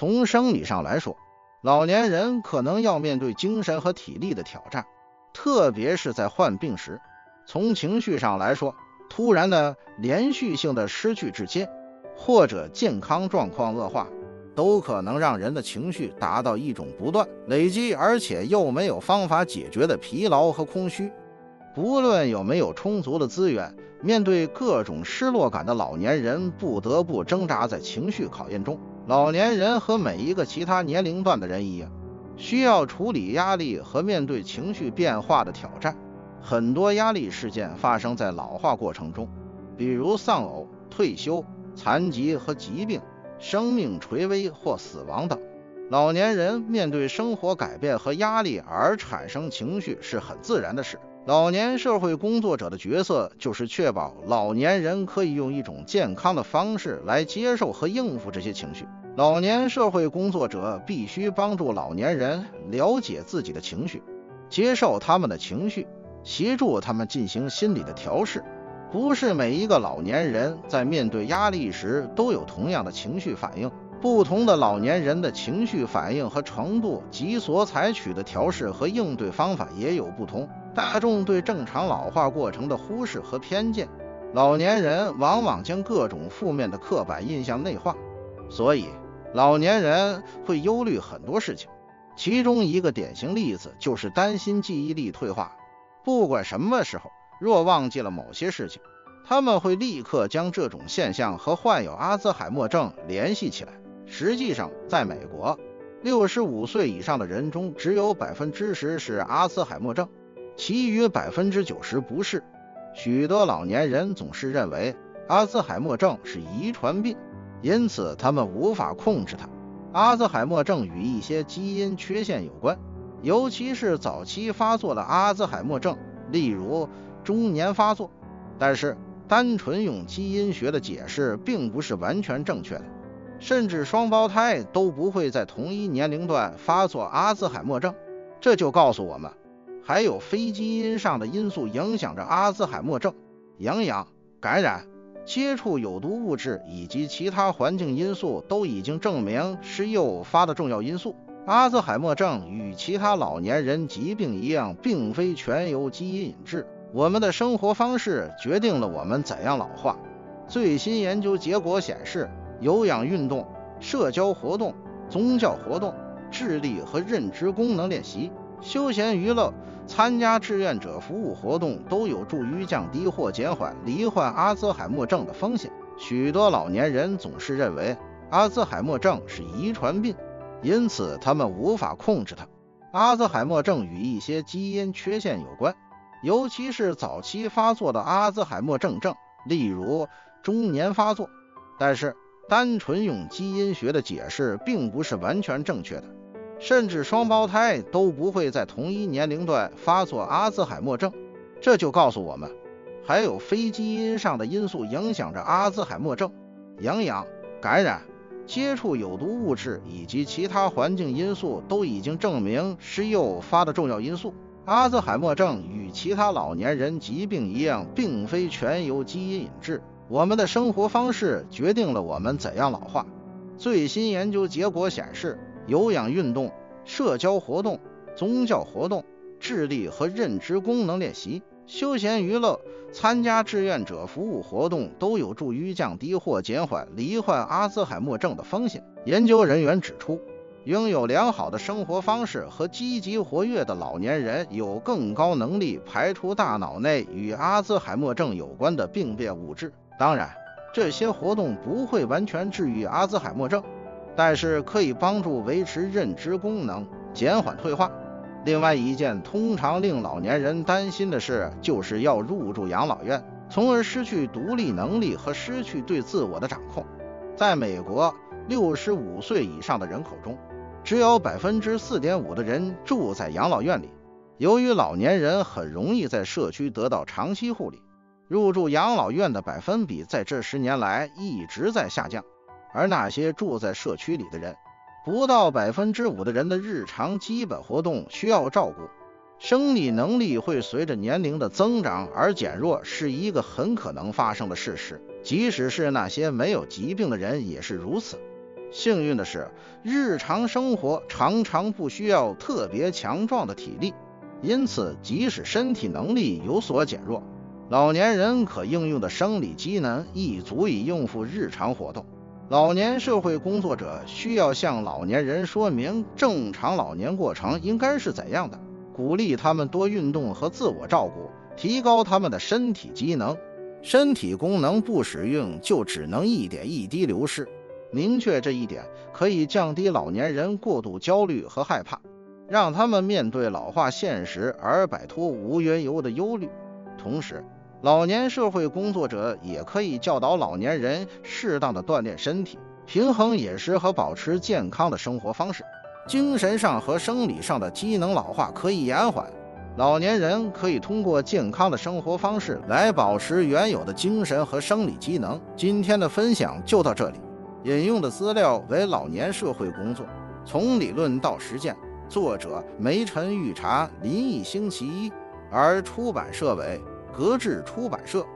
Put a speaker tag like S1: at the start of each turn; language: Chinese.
S1: 从生理上来说，老年人可能要面对精神和体力的挑战，特别是在患病时。从情绪上来说，突然的连续性的失去至亲，或者健康状况恶化，都可能让人的情绪达到一种不断累积，而且又没有方法解决的疲劳和空虚。不论有没有充足的资源，面对各种失落感的老年人，不得不挣扎在情绪考验中。老年人和每一个其他年龄段的人一样，需要处理压力和面对情绪变化的挑战。很多压力事件发生在老化过程中，比如丧偶、退休、残疾和疾病、生命垂危或死亡等。老年人面对生活改变和压力而产生情绪是很自然的事。老年社会工作者的角色就是确保老年人可以用一种健康的方式来接受和应付这些情绪。老年社会工作者必须帮助老年人了解自己的情绪，接受他们的情绪。协助他们进行心理的调试。不是每一个老年人在面对压力时都有同样的情绪反应，不同的老年人的情绪反应和程度及所采取的调试和应对方法也有不同。大众对正常老化过程的忽视和偏见，老年人往往将各种负面的刻板印象内化，所以老年人会忧虑很多事情。其中一个典型例子就是担心记忆力退化。不管什么时候，若忘记了某些事情，他们会立刻将这种现象和患有阿兹海默症联系起来。实际上，在美国，六十五岁以上的人中，只有百分之十是阿兹海默症，其余百分之九十不是。许多老年人总是认为阿兹海默症是遗传病，因此他们无法控制它。阿兹海默症与一些基因缺陷有关。尤其是早期发作的阿兹海默症，例如中年发作。但是，单纯用基因学的解释并不是完全正确的，甚至双胞胎都不会在同一年龄段发作阿兹海默症。这就告诉我们，还有非基因上的因素影响着阿兹海默症，营养、感染、接触有毒物质以及其他环境因素都已经证明是诱发的重要因素。阿兹海默症与其他老年人疾病一样，并非全由基因引致。我们的生活方式决定了我们怎样老化。最新研究结果显示，有氧运动、社交活动、宗教活动、智力和认知功能练习、休闲娱乐、参加志愿者服务活动都有助于降低或减缓罹患阿兹海默症的风险。许多老年人总是认为阿兹海默症是遗传病。因此，他们无法控制它。阿兹海默症与一些基因缺陷有关，尤其是早期发作的阿兹海默症症，例如中年发作。但是，单纯用基因学的解释并不是完全正确的，甚至双胞胎都不会在同一年龄段发作阿兹海默症。这就告诉我们，还有非基因上的因素影响着阿兹海默症：营养、感染。接触有毒物质以及其他环境因素都已经证明是诱发的重要因素。阿兹海默症与其他老年人疾病一样，并非全由基因引致。我们的生活方式决定了我们怎样老化。最新研究结果显示，有氧运动、社交活动、宗教活动、智力和认知功能练习、休闲娱乐。参加志愿者服务活动都有助于降低或减缓罹患阿兹海默症的风险。研究人员指出，拥有良好的生活方式和积极活跃的老年人有更高能力排除大脑内与阿兹海默症有关的病变物质。当然，这些活动不会完全治愈阿兹海默症，但是可以帮助维持认知功能，减缓退化。另外一件通常令老年人担心的事，就是要入住养老院，从而失去独立能力和失去对自我的掌控。在美国，六十五岁以上的人口中，只有百分之四点五的人住在养老院里。由于老年人很容易在社区得到长期护理，入住养老院的百分比在这十年来一直在下降，而那些住在社区里的人，不到百分之五的人的日常基本活动需要照顾，生理能力会随着年龄的增长而减弱，是一个很可能发生的事实。即使是那些没有疾病的人也是如此。幸运的是，日常生活常常不需要特别强壮的体力，因此即使身体能力有所减弱，老年人可应用的生理机能亦足以应付日常活动。老年社会工作者需要向老年人说明正常老年过程应该是怎样的，鼓励他们多运动和自我照顾，提高他们的身体机能。身体功能不使用，就只能一点一滴流失。明确这一点，可以降低老年人过度焦虑和害怕，让他们面对老化现实而摆脱无缘由的忧虑。同时，老年社会工作者也可以教导老年人适当的锻炼身体，平衡饮食和保持健康的生活方式。精神上和生理上的机能老化可以延缓，老年人可以通过健康的生活方式来保持原有的精神和生理机能。今天的分享就到这里，引用的资料为《老年社会工作：从理论到实践》，作者梅晨玉茶、林毅星期一，而出版社为。格致出版社。